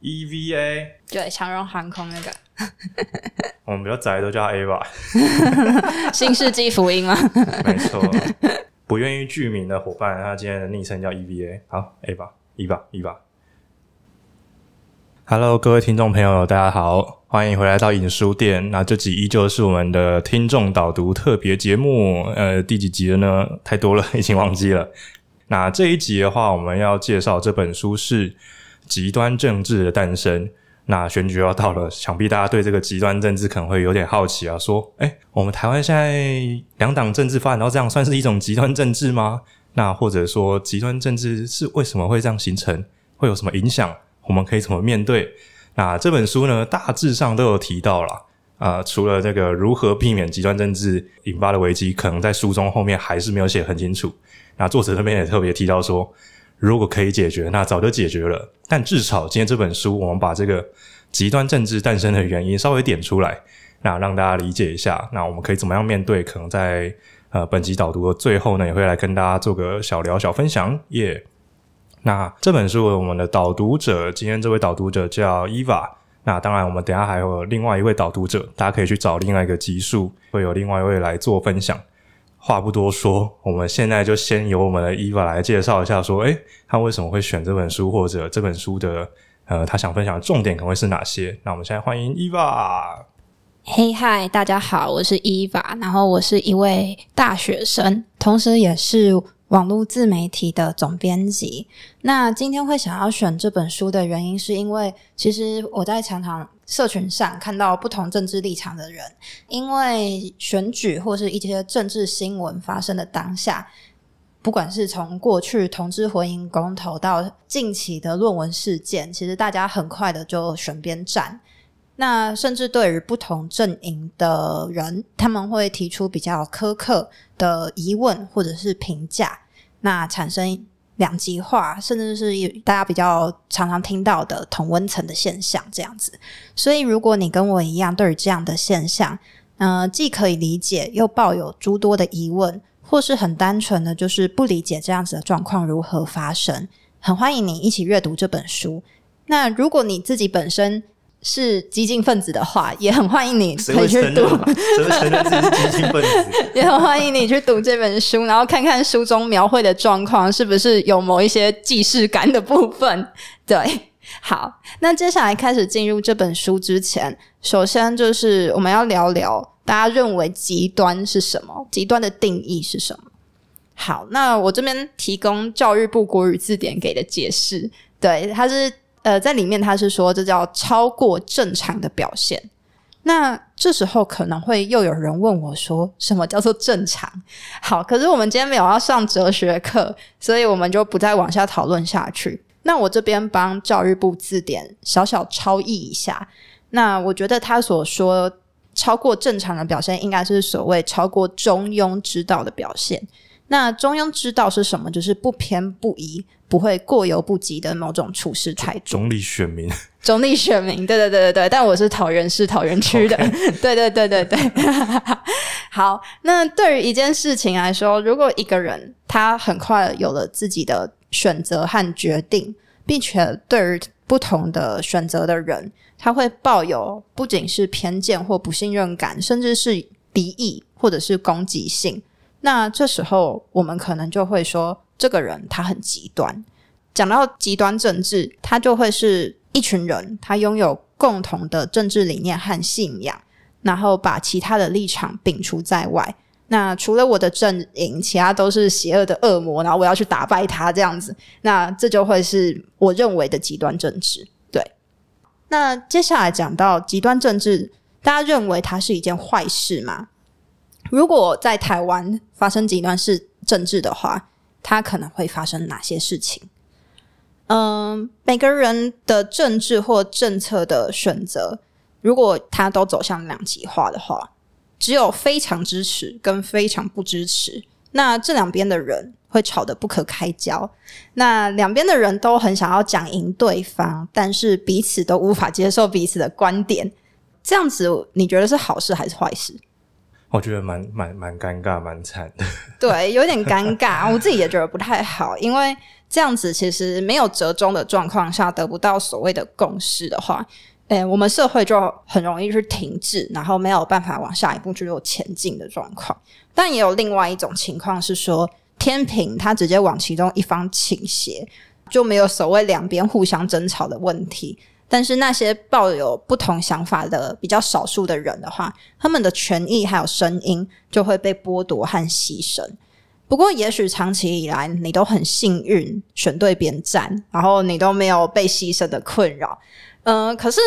EVA，对，长荣航空那个，我们比较宅都叫 A 吧。新世纪福音吗？没错，不愿意具名的伙伴，他今天的昵称叫 EVA。好，A 吧，E 吧，E 吧。Hello，各位听众朋友，大家好，欢迎回来到影书店。那这集依旧是我们的听众导读特别节目，呃，第几集了呢？太多了，已经忘记了。那这一集的话，我们要介绍这本书是。极端政治的诞生，那选举要到了，想必大家对这个极端政治可能会有点好奇啊。说，诶，我们台湾现在两党政治发展到这样，算是一种极端政治吗？那或者说，极端政治是为什么会这样形成？会有什么影响？我们可以怎么面对？那这本书呢，大致上都有提到了。啊、除了这个如何避免极端政治引发的危机，可能在书中后面还是没有写很清楚。那作者这边也特别提到说。如果可以解决，那早就解决了。但至少今天这本书，我们把这个极端政治诞生的原因稍微点出来，那让大家理解一下。那我们可以怎么样面对？可能在呃本集导读的最后呢，也会来跟大家做个小聊、小分享。耶、那这本书我们的导读者，今天这位导读者叫 Eva。那当然，我们等下还有另外一位导读者，大家可以去找另外一个集数，会有另外一位来做分享。话不多说，我们现在就先由我们的伊娃来介绍一下，说，诶，他为什么会选这本书，或者这本书的，呃，他想分享的重点可能会是哪些？那我们现在欢迎伊娃。嘿嗨，大家好，我是伊娃然后我是一位大学生，同时也是网络自媒体的总编辑。那今天会想要选这本书的原因，是因为其实我在常常。社群上看到不同政治立场的人，因为选举或是一些政治新闻发生的当下，不管是从过去同志婚姻公投到近期的论文事件，其实大家很快的就选边站。那甚至对于不同阵营的人，他们会提出比较苛刻的疑问或者是评价，那产生。两极化，甚至是大家比较常常听到的同温层的现象，这样子。所以，如果你跟我一样，对于这样的现象，呃，既可以理解，又抱有诸多的疑问，或是很单纯的就是不理解这样子的状况如何发生，很欢迎你一起阅读这本书。那如果你自己本身，是激进分子的话，也很欢迎你可以去读。谁会承认自己是激进分子？也很欢迎你去读这本书，然后看看书中描绘的状况是不是有某一些既视感的部分。对，好，那接下来开始进入这本书之前，首先就是我们要聊聊大家认为极端是什么？极端的定义是什么？好，那我这边提供教育部国语字典给的解释，对，它是。呃，在里面他是说，这叫超过正常的表现。那这时候可能会又有人问我说，什么叫做正常？好，可是我们今天没有要上哲学课，所以我们就不再往下讨论下去。那我这边帮教育部字典小小超译一下。那我觉得他所说超过正常的表现，应该是所谓超过中庸之道的表现。那中庸之道是什么？就是不偏不倚。不会过犹不及的某种处事态度。中立选民，中立选民，对对对对对。但我是桃园市桃园区的.对对对对对。好，那对于一件事情来说，如果一个人他很快有了自己的选择和决定，并且对于不同的选择的人，他会抱有不仅是偏见或不信任感，甚至是敌意或者是攻击性，那这时候我们可能就会说。这个人他很极端，讲到极端政治，他就会是一群人，他拥有共同的政治理念和信仰，然后把其他的立场摒除在外。那除了我的阵营，其他都是邪恶的恶魔，然后我要去打败他这样子。那这就会是我认为的极端政治。对，那接下来讲到极端政治，大家认为它是一件坏事吗？如果在台湾发生极端是政治的话，它可能会发生哪些事情？嗯，每个人的政治或政策的选择，如果他都走向两极化的话，只有非常支持跟非常不支持，那这两边的人会吵得不可开交。那两边的人都很想要讲赢对方，但是彼此都无法接受彼此的观点。这样子，你觉得是好事还是坏事？我觉得蛮蛮蛮尴尬，蛮惨的。对，有点尴尬，我自己也觉得不太好，因为这样子其实没有折中的状况下，得不到所谓的共识的话，诶，我们社会就很容易去停滞，然后没有办法往下一步去做前进的状况。但也有另外一种情况是说，天平它直接往其中一方倾斜，就没有所谓两边互相争吵的问题。但是那些抱有不同想法的比较少数的人的话，他们的权益还有声音就会被剥夺和牺牲。不过，也许长期以来你都很幸运选对边站，然后你都没有被牺牲的困扰。嗯、可是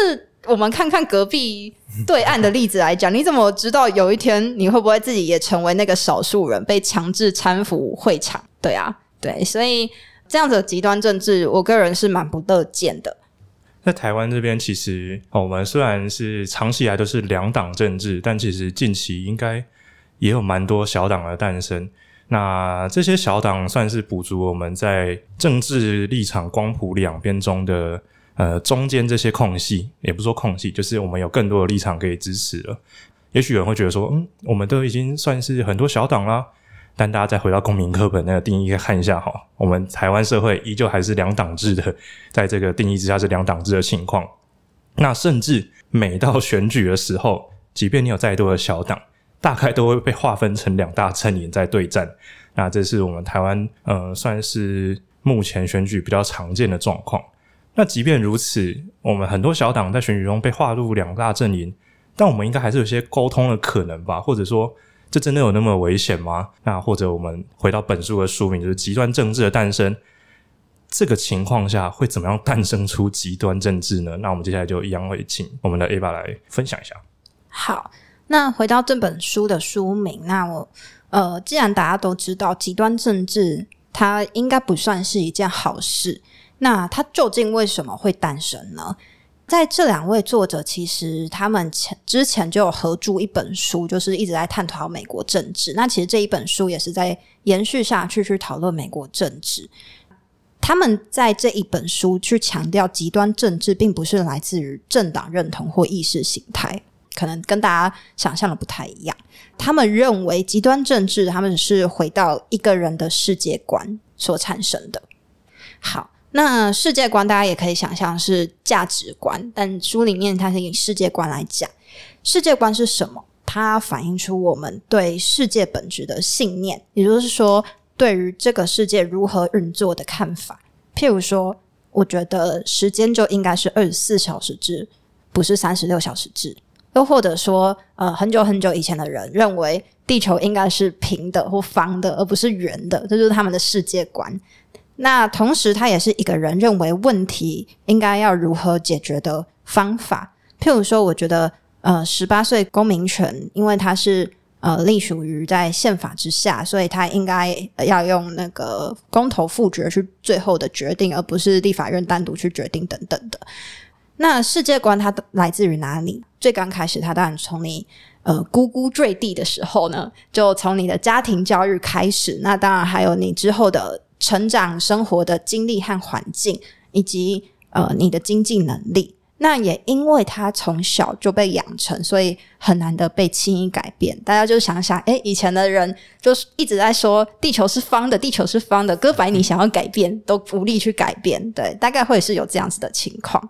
我们看看隔壁对岸的例子来讲，你怎么知道有一天你会不会自己也成为那个少数人被强制搀扶会场？对啊，对，所以这样子的极端政治，我个人是蛮不乐见的。在台湾这边，其实我们虽然是长期以来都是两党政治，但其实近期应该也有蛮多小党的诞生。那这些小党算是补足我们在政治立场光谱两边中的呃中间这些空隙，也不说空隙，就是我们有更多的立场可以支持了。也许有人会觉得说，嗯，我们都已经算是很多小党啦。但大家再回到公民课本那个定义看一下哈，我们台湾社会依旧还是两党制的，在这个定义之下是两党制的情况。那甚至每到选举的时候，即便你有再多的小党，大概都会被划分成两大阵营在对战。那这是我们台湾呃，算是目前选举比较常见的状况。那即便如此，我们很多小党在选举中被划入两大阵营，但我们应该还是有些沟通的可能吧，或者说。这真的有那么危险吗？那或者我们回到本书的书名，就是“极端政治的诞生”。这个情况下会怎么样诞生出极端政治呢？那我们接下来就一样会请我们的 Ava 来分享一下。好，那回到这本书的书名，那我呃，既然大家都知道极端政治它应该不算是一件好事，那它究竟为什么会诞生呢？在这两位作者，其实他们前之前就有合著一本书，就是一直在探讨美国政治。那其实这一本书也是在延续下去去讨论美国政治。他们在这一本书去强调，极端政治并不是来自于政党认同或意识形态，可能跟大家想象的不太一样。他们认为，极端政治他们是回到一个人的世界观所产生的。好。那世界观大家也可以想象是价值观，但书里面它是以世界观来讲。世界观是什么？它反映出我们对世界本质的信念，也就是说，对于这个世界如何运作的看法。譬如说，我觉得时间就应该是二十四小时制，不是三十六小时制。又或者说，呃，很久很久以前的人认为地球应该是平的或方的，而不是圆的，这就是他们的世界观。那同时，他也是一个人认为问题应该要如何解决的方法。譬如说，我觉得，呃，十八岁公民权，因为它是呃隶属于在宪法之下，所以他应该要用那个公投复决去最后的决定，而不是立法院单独去决定等等的。那世界观它来自于哪里？最刚开始，它当然从你呃呱呱坠地的时候呢，就从你的家庭教育开始。那当然还有你之后的。成长生活的经历和环境，以及呃你的经济能力，那也因为他从小就被养成，所以很难得被轻易改变。大家就想想，诶，以前的人就是一直在说地球是方的，地球是方的，哥白尼想要改变都无力去改变，对，大概会是有这样子的情况。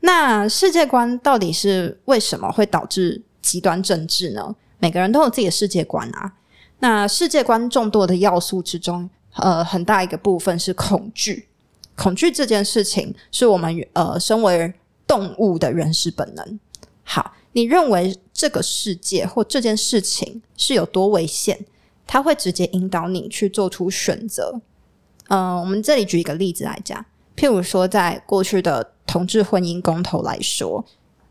那世界观到底是为什么会导致极端政治呢？每个人都有自己的世界观啊。那世界观众多的要素之中。呃，很大一个部分是恐惧，恐惧这件事情是我们呃身为动物的原始本能。好，你认为这个世界或这件事情是有多危险？它会直接引导你去做出选择。嗯、呃，我们这里举一个例子来讲，譬如说，在过去的同志婚姻公投来说，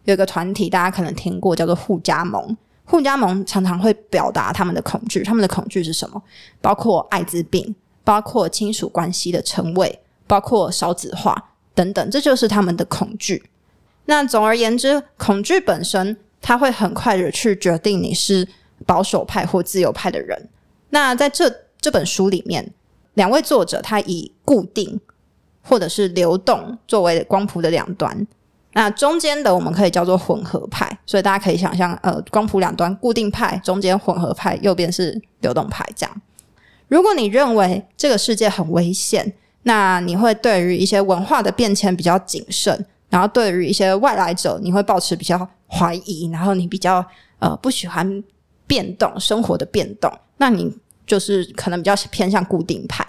有一个团体大家可能听过，叫做护家盟。护家盟常常会表达他们的恐惧，他们的恐惧是什么？包括艾滋病。包括亲属关系的称谓，包括少子化等等，这就是他们的恐惧。那总而言之，恐惧本身，它会很快的去决定你是保守派或自由派的人。那在这这本书里面，两位作者他以固定或者是流动作为光谱的两端，那中间的我们可以叫做混合派。所以大家可以想象，呃，光谱两端固定派，中间混合派，右边是流动派，这样。如果你认为这个世界很危险，那你会对于一些文化的变迁比较谨慎，然后对于一些外来者，你会保持比较怀疑，然后你比较呃不喜欢变动生活的变动，那你就是可能比较偏向固定派。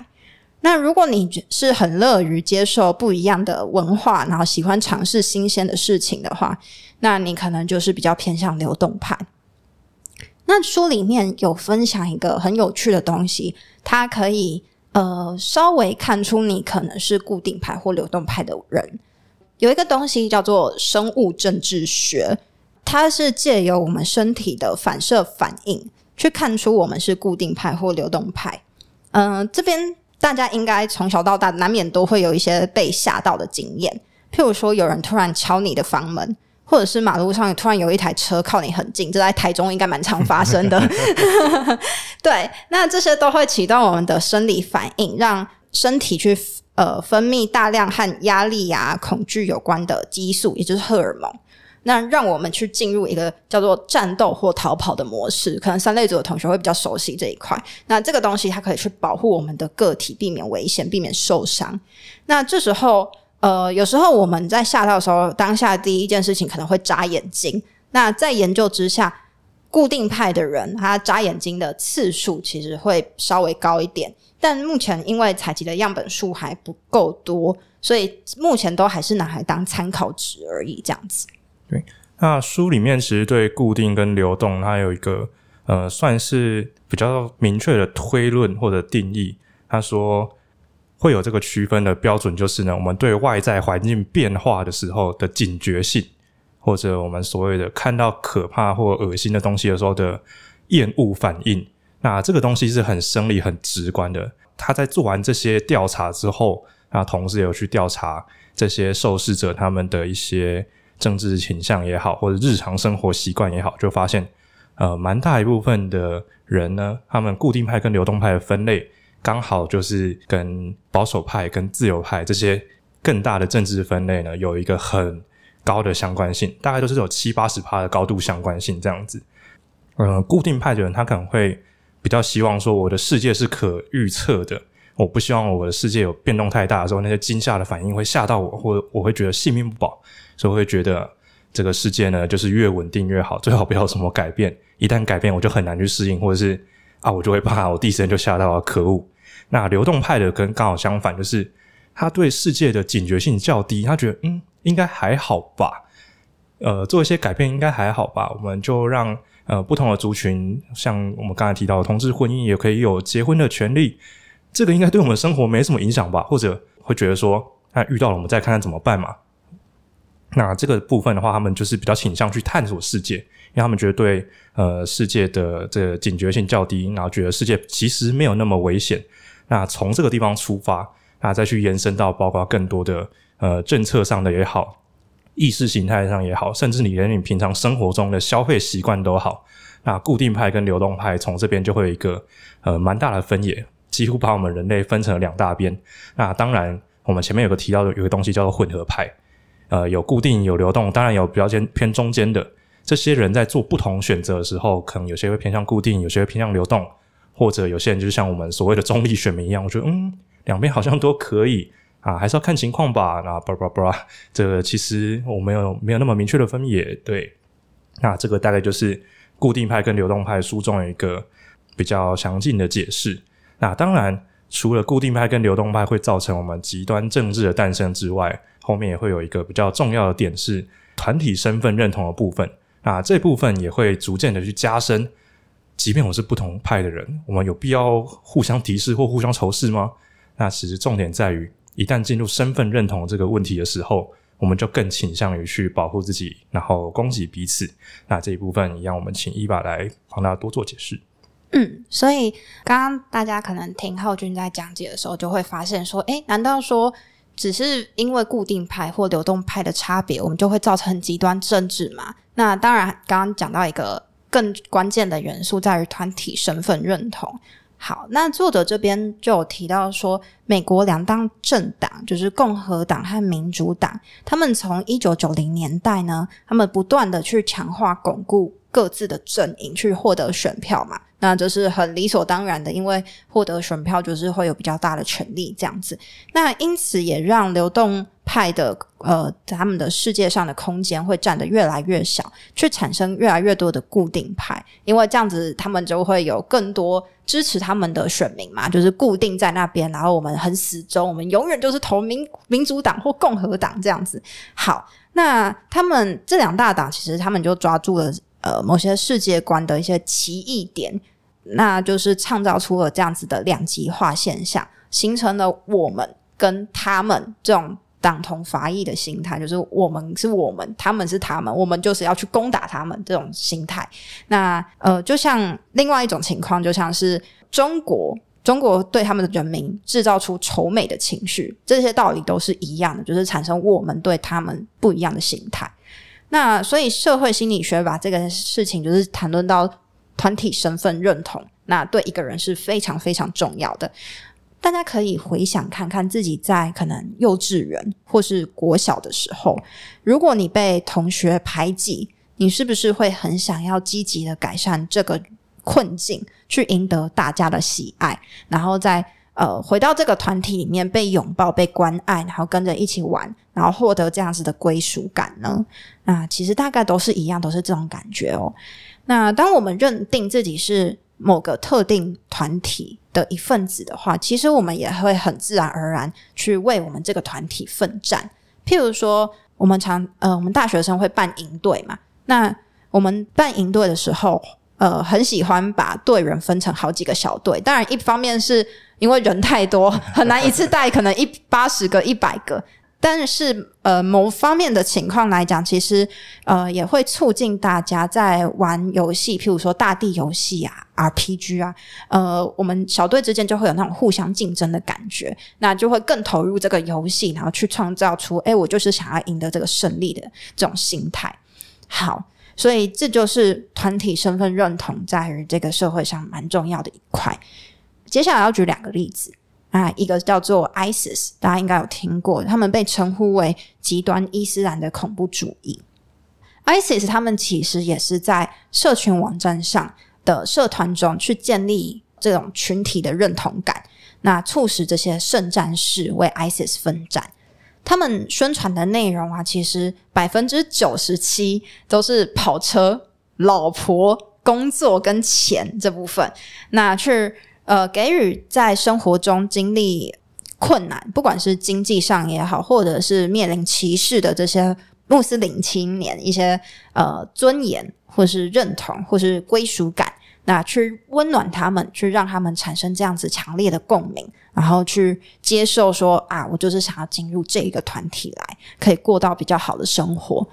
那如果你是很乐于接受不一样的文化，然后喜欢尝试新鲜的事情的话，那你可能就是比较偏向流动派。那书里面有分享一个很有趣的东西，它可以呃稍微看出你可能是固定派或流动派的人。有一个东西叫做生物政治学，它是借由我们身体的反射反应去看出我们是固定派或流动派。嗯、这边大家应该从小到大难免都会有一些被吓到的经验，譬如说有人突然敲你的房门。或者是马路上突然有一台车靠你很近，这在台中应该蛮常发生的。对，那这些都会启动我们的生理反应，让身体去呃分泌大量和压力啊、恐惧有关的激素，也就是荷尔蒙。那让我们去进入一个叫做战斗或逃跑的模式。可能三类组的同学会比较熟悉这一块。那这个东西它可以去保护我们的个体，避免危险，避免受伤。那这时候。呃，有时候我们在吓到的时候，当下第一件事情可能会眨眼睛。那在研究之下，固定派的人他眨眼睛的次数其实会稍微高一点。但目前因为采集的样本数还不够多，所以目前都还是拿来当参考值而已。这样子。对，那书里面其实对固定跟流动，它有一个呃，算是比较明确的推论或者定义。他说。会有这个区分的标准，就是呢，我们对外在环境变化的时候的警觉性，或者我们所谓的看到可怕或恶心的东西的时候的厌恶反应。那这个东西是很生理、很直观的。他在做完这些调查之后，那同时也有去调查这些受试者他们的一些政治倾向也好，或者日常生活习惯也好，就发现，呃，蛮大一部分的人呢，他们固定派跟流动派的分类。刚好就是跟保守派、跟自由派这些更大的政治分类呢，有一个很高的相关性，大概都是有七八十趴的高度相关性这样子。嗯，固定派的人他可能会比较希望说，我的世界是可预测的，我不希望我的世界有变动太大的时候，那些惊吓的反应会吓到我，或我会觉得性命不保，所以我会觉得这个世界呢，就是越稳定越好，最好不要什么改变。一旦改变，我就很难去适应，或者是啊，我就会怕我第一时间就吓到啊，可恶。那流动派的跟刚好相反，就是他对世界的警觉性较低，他觉得嗯，应该还好吧，呃，做一些改变应该还好吧，我们就让呃不同的族群，像我们刚才提到的同志婚姻也可以有结婚的权利，这个应该对我们生活没什么影响吧？或者会觉得说，那遇到了我们再看看怎么办嘛？那这个部分的话，他们就是比较倾向去探索世界，因为他们觉得对呃世界的这个警觉性较低，然后觉得世界其实没有那么危险。那从这个地方出发，那再去延伸到包括更多的呃政策上的也好，意识形态上也好，甚至你连你平常生活中的消费习惯都好，那固定派跟流动派从这边就会有一个呃蛮大的分野，几乎把我们人类分成两大边。那当然，我们前面有个提到的有个东西叫做混合派，呃，有固定有流动，当然有比较偏偏中间的这些人在做不同选择的时候，可能有些会偏向固定，有些会偏向流动。或者有些人就是像我们所谓的中立选民一样，我觉得嗯，两边好像都可以啊，还是要看情况吧。那巴拉巴拉巴拉，这个其实我没有没有那么明确的分野。对，那这个大概就是固定派跟流动派书中有一个比较详尽的解释。那当然，除了固定派跟流动派会造成我们极端政治的诞生之外，后面也会有一个比较重要的点是团体身份认同的部分。那这部分也会逐渐的去加深。即便我是不同派的人，我们有必要互相敌视或互相仇视吗？那其实重点在于，一旦进入身份认同这个问题的时候，我们就更倾向于去保护自己，然后攻击彼此。那这一部分一样，我们请伊爸来帮大家多做解释。嗯，所以刚刚大家可能听浩君在讲解的时候，就会发现说，诶，难道说只是因为固定派或流动派的差别，我们就会造成极端政治吗？那当然，刚刚讲到一个。更关键的元素在于团体身份认同。好，那作者这边就有提到说，美国两党政党就是共和党和民主党，他们从一九九零年代呢，他们不断的去强化巩固各自的阵营，去获得选票嘛。那这是很理所当然的，因为获得选票就是会有比较大的权力这样子。那因此也让流动派的呃他们的世界上的空间会占得越来越小，去产生越来越多的固定派，因为这样子他们就会有更多支持他们的选民嘛，就是固定在那边，然后我们很死忠，我们永远就是投民民主党或共和党这样子。好，那他们这两大党其实他们就抓住了呃某些世界观的一些奇异点，那就是创造出了这样子的两极化现象，形成了我们跟他们这种。党同伐异的心态，就是我们是我们，他们是他们，我们就是要去攻打他们这种心态。那呃，就像另外一种情况，就像是中国，中国对他们的人民制造出仇美的情绪，这些道理都是一样的，就是产生我们对他们不一样的心态。那所以社会心理学把这个事情就是谈论到团体身份认同，那对一个人是非常非常重要的。大家可以回想看看自己在可能幼稚园或是国小的时候，如果你被同学排挤，你是不是会很想要积极的改善这个困境，去赢得大家的喜爱，然后再呃回到这个团体里面被拥抱、被关爱，然后跟着一起玩，然后获得这样子的归属感呢？那其实大概都是一样，都是这种感觉哦。那当我们认定自己是某个特定团体的一份子的话，其实我们也会很自然而然去为我们这个团体奋战。譬如说，我们常呃，我们大学生会办营队嘛。那我们办营队的时候，呃，很喜欢把队员分成好几个小队。当然，一方面是因为人太多，很难一次带可能一八十个、一百个。但是，呃，某方面的情况来讲，其实，呃，也会促进大家在玩游戏，譬如说大地游戏啊、RPG 啊，呃，我们小队之间就会有那种互相竞争的感觉，那就会更投入这个游戏，然后去创造出，诶，我就是想要赢得这个胜利的这种心态。好，所以这就是团体身份认同在于这个社会上蛮重要的一块。接下来要举两个例子。啊，一个叫做 ISIS，大家应该有听过，他们被称呼为极端伊斯兰的恐怖主义。ISIS 他们其实也是在社群网站上的社团中去建立这种群体的认同感，那促使这些圣战士为 ISIS 奋战。他们宣传的内容啊，其实百分之九十七都是跑车、老婆、工作跟钱这部分，那去。呃，给予在生活中经历困难，不管是经济上也好，或者是面临歧视的这些穆斯林青年，一些呃尊严，或是认同，或是归属感，那去温暖他们，去让他们产生这样子强烈的共鸣，然后去接受说啊，我就是想要进入这一个团体来，可以过到比较好的生活。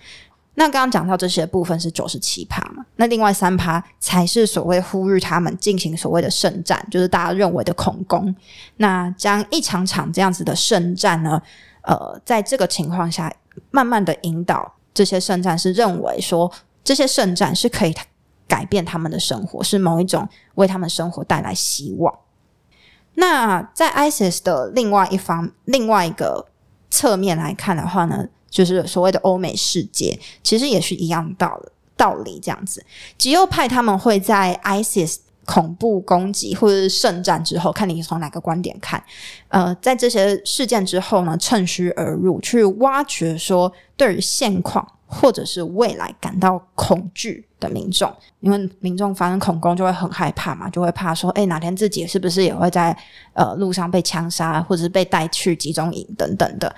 那刚刚讲到这些部分是九十七趴嘛，那另外三趴才是所谓呼吁他们进行所谓的圣战，就是大家认为的恐攻。那将一场场这样子的圣战呢，呃，在这个情况下，慢慢的引导这些圣战是认为说，这些圣战是可以改变他们的生活，是某一种为他们生活带来希望。那在 ISIS 的另外一方，另外一个侧面来看的话呢，就是所谓的欧美世界，其实也是一样道道理这样子。极右派他们会在 ISIS 恐怖攻击或者是圣战之后，看你从哪个观点看，呃，在这些事件之后呢，趁虚而入，去挖掘说对于现况或者是未来感到恐惧的民众，因为民众发生恐攻就会很害怕嘛，就会怕说，诶，哪天自己是不是也会在呃路上被枪杀，或者是被带去集中营等等的。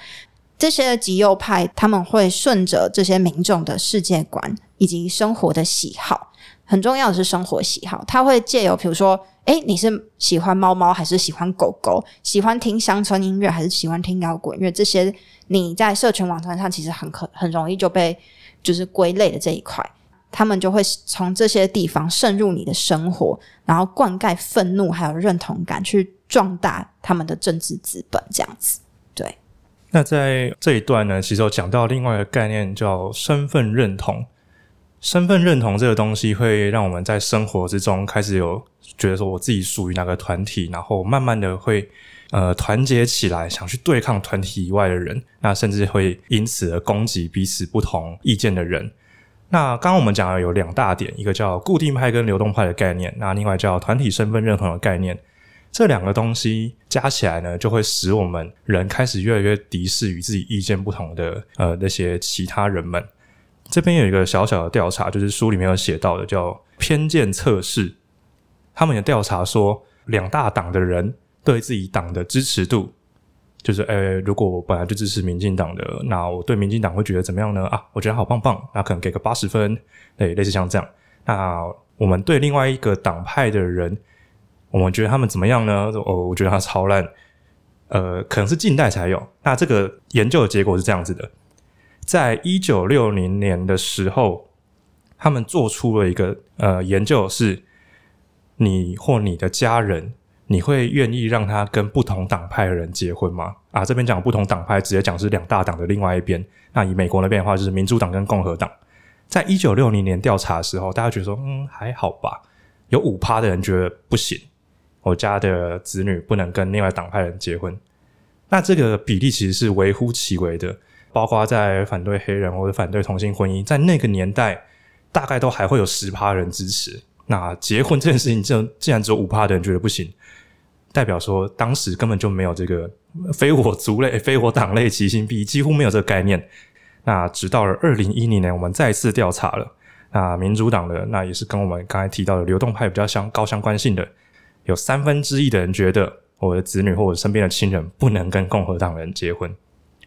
这些极右派他们会顺着这些民众的世界观以及生活的喜好，很重要的是生活喜好。他会借由，比如说，诶，你是喜欢猫猫还是喜欢狗狗？喜欢听乡村音乐还是喜欢听摇滚乐？这些你在社群网站上其实很可很容易就被就是归类的这一块，他们就会从这些地方渗入你的生活，然后灌溉愤怒还有认同感，去壮大他们的政治资本，这样子，那在这一段呢，其实有讲到另外一个概念，叫身份认同。身份认同这个东西，会让我们在生活之中开始有觉得说，我自己属于哪个团体，然后慢慢的会呃团结起来，想去对抗团体以外的人，那甚至会因此而攻击彼此不同意见的人。那刚刚我们讲的有两大点，一个叫固定派跟流动派的概念，那另外叫团体身份认同的概念。这两个东西加起来呢，就会使我们人开始越来越敌视与自己意见不同的呃那些其他人们。这边有一个小小的调查，就是书里面有写到的，叫偏见测试。他们有调查说，两大党的人对自己党的支持度。就是，呃、如果我本来就支持民进党的，那我对民进党会觉得怎么样呢？啊，我觉得好棒棒，那可能给个八十分，对，类似像这样。那我们对另外一个党派的人，我们觉得他们怎么样呢？哦，我觉得他超烂，呃，可能是近代才有。那这个研究的结果是这样子的，在一九六零年的时候，他们做出了一个呃研究，是你或你的家人。你会愿意让他跟不同党派的人结婚吗？啊，这边讲不同党派，直接讲是两大党的另外一边。那以美国那边的话，就是民主党跟共和党。在一九六零年调查的时候，大家觉得说，嗯，还好吧。有五趴的人觉得不行，我家的子女不能跟另外党派人结婚。那这个比例其实是微乎其微的，包括在反对黑人或者反对同性婚姻，在那个年代，大概都还会有十趴人支持。那结婚这件事情，就既然只有五趴的人觉得不行。代表说，当时根本就没有这个非我族类、非我党类，其心必异，几乎没有这个概念。那直到了二零一零年，我们再次调查了，那民主党的那也是跟我们刚才提到的流动派比较相高相关性的，有三分之一的人觉得我的子女或者身边的亲人不能跟共和党人结婚。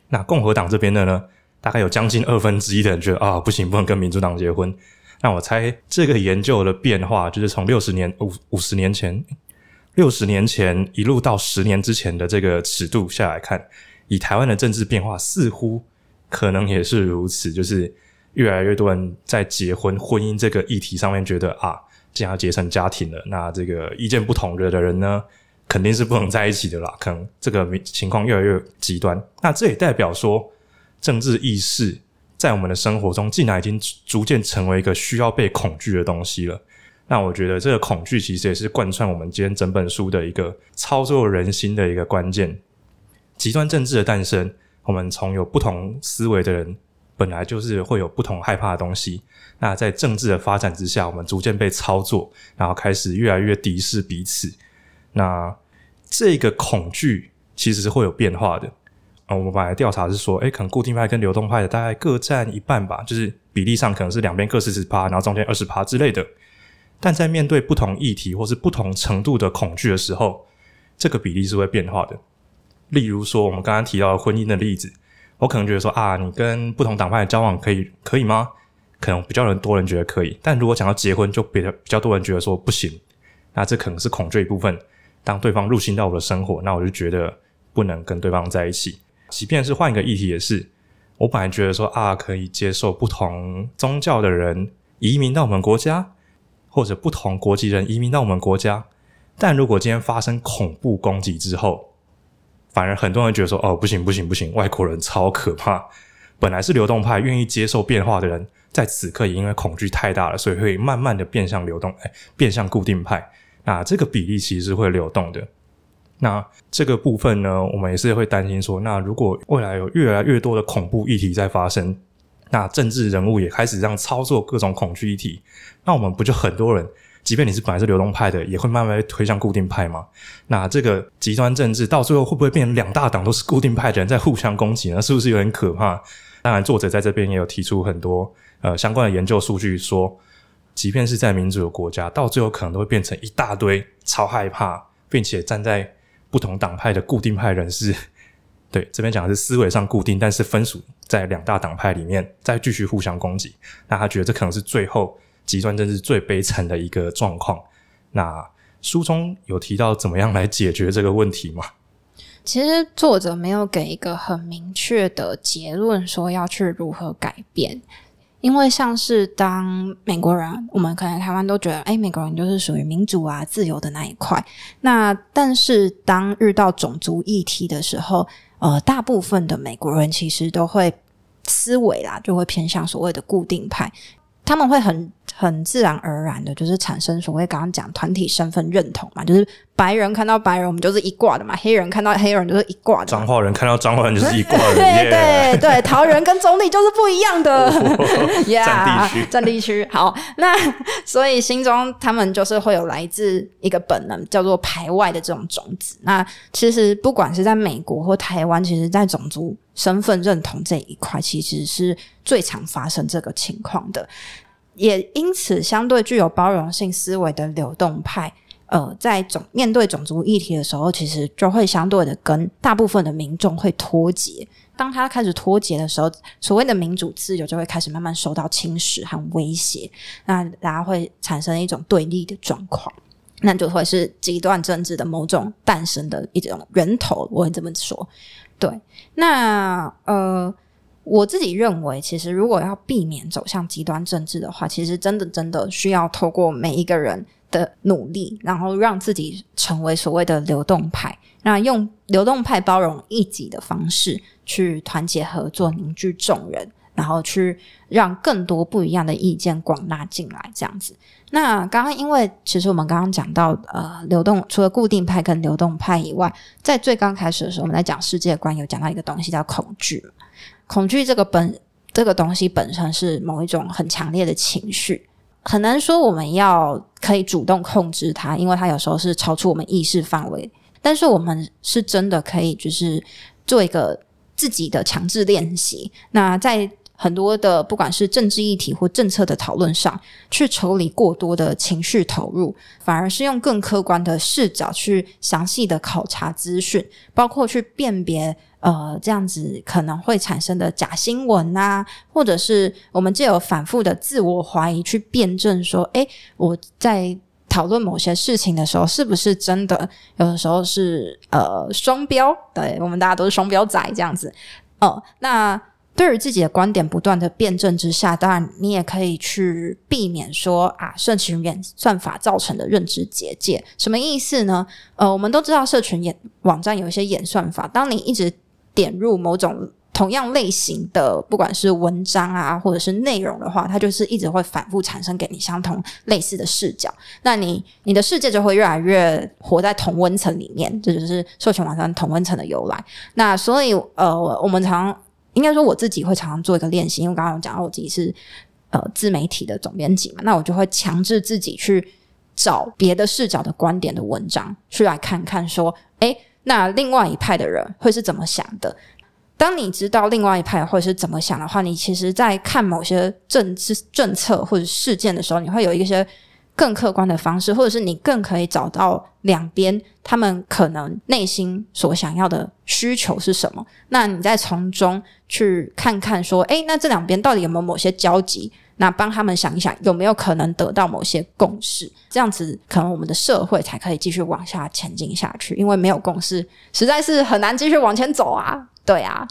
那共和党这边的呢，大概有将近二分之一的人觉得啊，不行，不能跟民主党结婚。那我猜这个研究的变化，就是从六十年五五十年前。六十年前一路到十年之前的这个尺度下来看，以台湾的政治变化，似乎可能也是如此。就是越来越多人在结婚、婚姻这个议题上面觉得啊，既然要结成家庭了，那这个意见不同的的人呢，肯定是不能在一起的啦。可能这个情况越来越极端。那这也代表说，政治意识在我们的生活中，竟然已经逐渐成为一个需要被恐惧的东西了。那我觉得这个恐惧其实也是贯穿我们今天整本书的一个操作人心的一个关键。极端政治的诞生，我们从有不同思维的人，本来就是会有不同害怕的东西。那在政治的发展之下，我们逐渐被操作，然后开始越来越敌视彼此。那这个恐惧其实是会有变化的。啊，我们本来调查是说，诶，可能固定派跟流动派的大概各占一半吧，就是比例上可能是两边各四十趴，然后中间二十趴之类的。但在面对不同议题或是不同程度的恐惧的时候，这个比例是会变化的。例如说，我们刚刚提到的婚姻的例子，我可能觉得说啊，你跟不同党派的交往可以可以吗？可能比较人多人觉得可以，但如果讲到结婚，就比较比较多人觉得说不行。那这可能是恐惧一部分。当对方入侵到我的生活，那我就觉得不能跟对方在一起。即便是换一个议题，也是我本来觉得说啊，可以接受不同宗教的人移民到我们国家。或者不同国籍人移民到我们国家，但如果今天发生恐怖攻击之后，反而很多人觉得说：“哦，不行不行不行，外国人超可怕。”本来是流动派愿意接受变化的人，在此刻也因为恐惧太大了，所以会慢慢的变向流动，哎，变向固定派。那这个比例其实是会流动的。那这个部分呢，我们也是会担心说，那如果未来有越来越多的恐怖议题在发生。那政治人物也开始这样操作各种恐惧议题，那我们不就很多人，即便你是本来是流动派的，也会慢慢推向固定派嘛？那这个极端政治到最后会不会变成两大党都是固定派的人在互相攻击呢？是不是有点可怕？当然，作者在这边也有提出很多呃相关的研究数据，说即便是在民主的国家，到最后可能都会变成一大堆超害怕，并且站在不同党派的固定派人士。对，这边讲的是思维上固定，但是分属在两大党派里面，再继续互相攻击。那他觉得这可能是最后极端政治最悲惨的一个状况。那书中有提到怎么样来解决这个问题吗？其实作者没有给一个很明确的结论，说要去如何改变。因为像是当美国人，我们可能台湾都觉得，哎，美国人就是属于民主啊、自由的那一块。那但是当遇到种族议题的时候，呃，大部分的美国人其实都会思维啦，就会偏向所谓的固定派，他们会很很自然而然的，就是产生所谓刚刚讲团体身份认同嘛，就是白人看到白人，我们就是一挂的嘛；黑人看到黑人，就是一挂的。彰化人看到彰化人就是一挂的。对对对，桃园跟中坜就是不一样的。占、yeah, 地区，占地区。好，那 所以心中他们就是会有来自一个本能叫做排外的这种种子。那其实不管是在美国或台湾，其实，在种族身份认同这一块，其实是最常发生这个情况的。也因此，相对具有包容性思维的流动派。呃，在种面对种族议题的时候，其实就会相对的跟大部分的民众会脱节。当他开始脱节的时候，所谓的民主自由就会开始慢慢受到侵蚀和威胁。那大家会产生一种对立的状况，那就会是极端政治的某种诞生的一种源头。我会这么说。对，那呃，我自己认为，其实如果要避免走向极端政治的话，其实真的真的需要透过每一个人。的努力，然后让自己成为所谓的流动派，那用流动派包容异己的方式去团结合作、凝聚众人，然后去让更多不一样的意见广纳进来，这样子。那刚刚因为其实我们刚刚讲到，呃，流动除了固定派跟流动派以外，在最刚开始的时候，我们在讲世界观，有讲到一个东西叫恐惧。恐惧这个本这个东西本身是某一种很强烈的情绪。很难说我们要可以主动控制它，因为它有时候是超出我们意识范围。但是我们是真的可以，就是做一个自己的强制练习。那在很多的不管是政治议题或政策的讨论上，去抽离过多的情绪投入，反而是用更客观的视角去详细的考察资讯，包括去辨别。呃，这样子可能会产生的假新闻啊，或者是我们借由反复的自我怀疑去辩证说，诶，我在讨论某些事情的时候，是不是真的？有的时候是呃双标，对，我们大家都是双标仔这样子。哦、那对于自己的观点不断的辩证之下，当然你也可以去避免说啊，社群演算法造成的认知结界，什么意思呢？呃，我们都知道社群演网站有一些演算法，当你一直点入某种同样类型的，不管是文章啊，或者是内容的话，它就是一直会反复产生给你相同类似的视角。那你你的世界就会越来越活在同温层里面，这就是社群网站同温层的由来。那所以呃，我们常应该说我自己会常常做一个练习，因为刚刚有讲到我自己是呃自媒体的总编辑嘛，那我就会强制自己去找别的视角的观点的文章，去来看看说，诶。那另外一派的人会是怎么想的？当你知道另外一派会是怎么想的话，你其实，在看某些政治政策或者事件的时候，你会有一些更客观的方式，或者是你更可以找到两边他们可能内心所想要的需求是什么。那你再从中去看看，说，诶，那这两边到底有没有某些交集？那帮他们想一想，有没有可能得到某些共识？这样子，可能我们的社会才可以继续往下前进下去。因为没有共识，实在是很难继续往前走啊！对啊。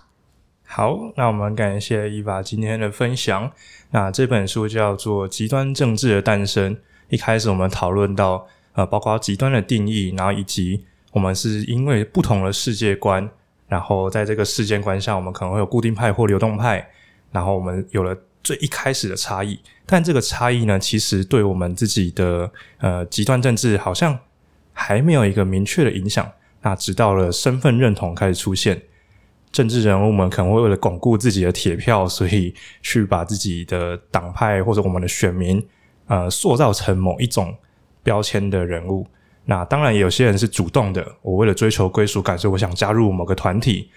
好，那我们感谢 Eva 今天的分享。那这本书叫做《极端政治的诞生》。一开始我们讨论到，呃，包括极端的定义，然后以及我们是因为不同的世界观，然后在这个世界观下，我们可能会有固定派或流动派，然后我们有了。最一开始的差异，但这个差异呢，其实对我们自己的呃极端政治好像还没有一个明确的影响。那直到了身份认同开始出现，政治人物们可能会为了巩固自己的铁票，所以去把自己的党派或者我们的选民呃塑造成某一种标签的人物。那当然，有些人是主动的，我为了追求归属感，所以我想加入某个团体。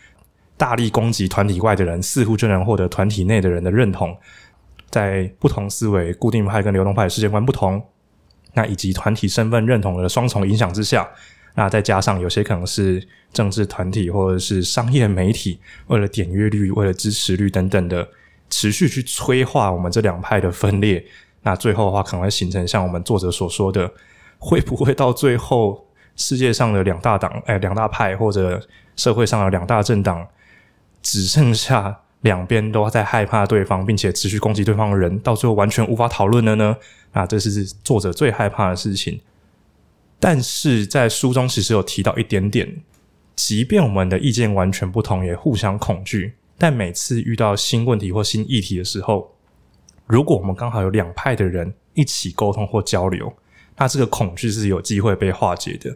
大力攻击团体外的人，似乎就能获得团体内的人的认同。在不同思维、固定派跟流动派的世界观不同，那以及团体身份认同的双重影响之下，那再加上有些可能是政治团体或者是商业媒体，为了点阅率、为了支持率等等的，持续去催化我们这两派的分裂。那最后的话，可能会形成像我们作者所说的，会不会到最后世界上的两大党、哎，两大派，或者社会上的两大政党？只剩下两边都在害怕对方，并且持续攻击对方的人，到最后完全无法讨论了呢？啊，这是作者最害怕的事情。但是在书中其实有提到一点点，即便我们的意见完全不同，也互相恐惧，但每次遇到新问题或新议题的时候，如果我们刚好有两派的人一起沟通或交流，那这个恐惧是有机会被化解的。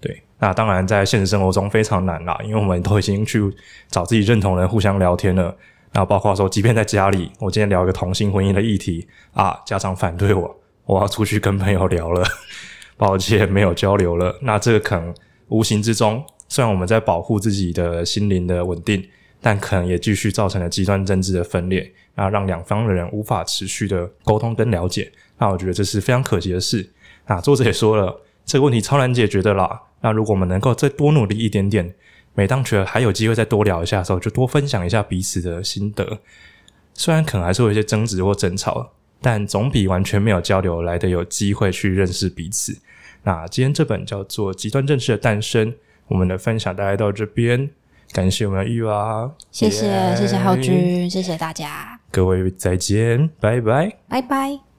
对那当然在现实生活中非常难啦，因为我们都已经去找自己认同人互相聊天了。那包括说，即便在家里，我今天聊一个同性婚姻的议题啊，家长反对我，我要出去跟朋友聊了，抱歉没有交流了。那这个可能无形之中，虽然我们在保护自己的心灵的稳定，但可能也继续造成了极端政治的分裂，那让两方的人无法持续的沟通跟了解。那我觉得这是非常可惜的事。那作者也说了，这个问题超难解决的啦。那如果我们能够再多努力一点点。每当觉得还有机会再多聊一下的时候，就多分享一下彼此的心得。虽然可能还是会有一些争执或争吵，但总比完全没有交流来的有机会去认识彼此。那今天这本叫做《极端政治的诞生》，我们的分享大概到这边，感谢我们的玉娃，谢谢谢谢浩君，谢谢大家，各位再见，拜拜，拜拜。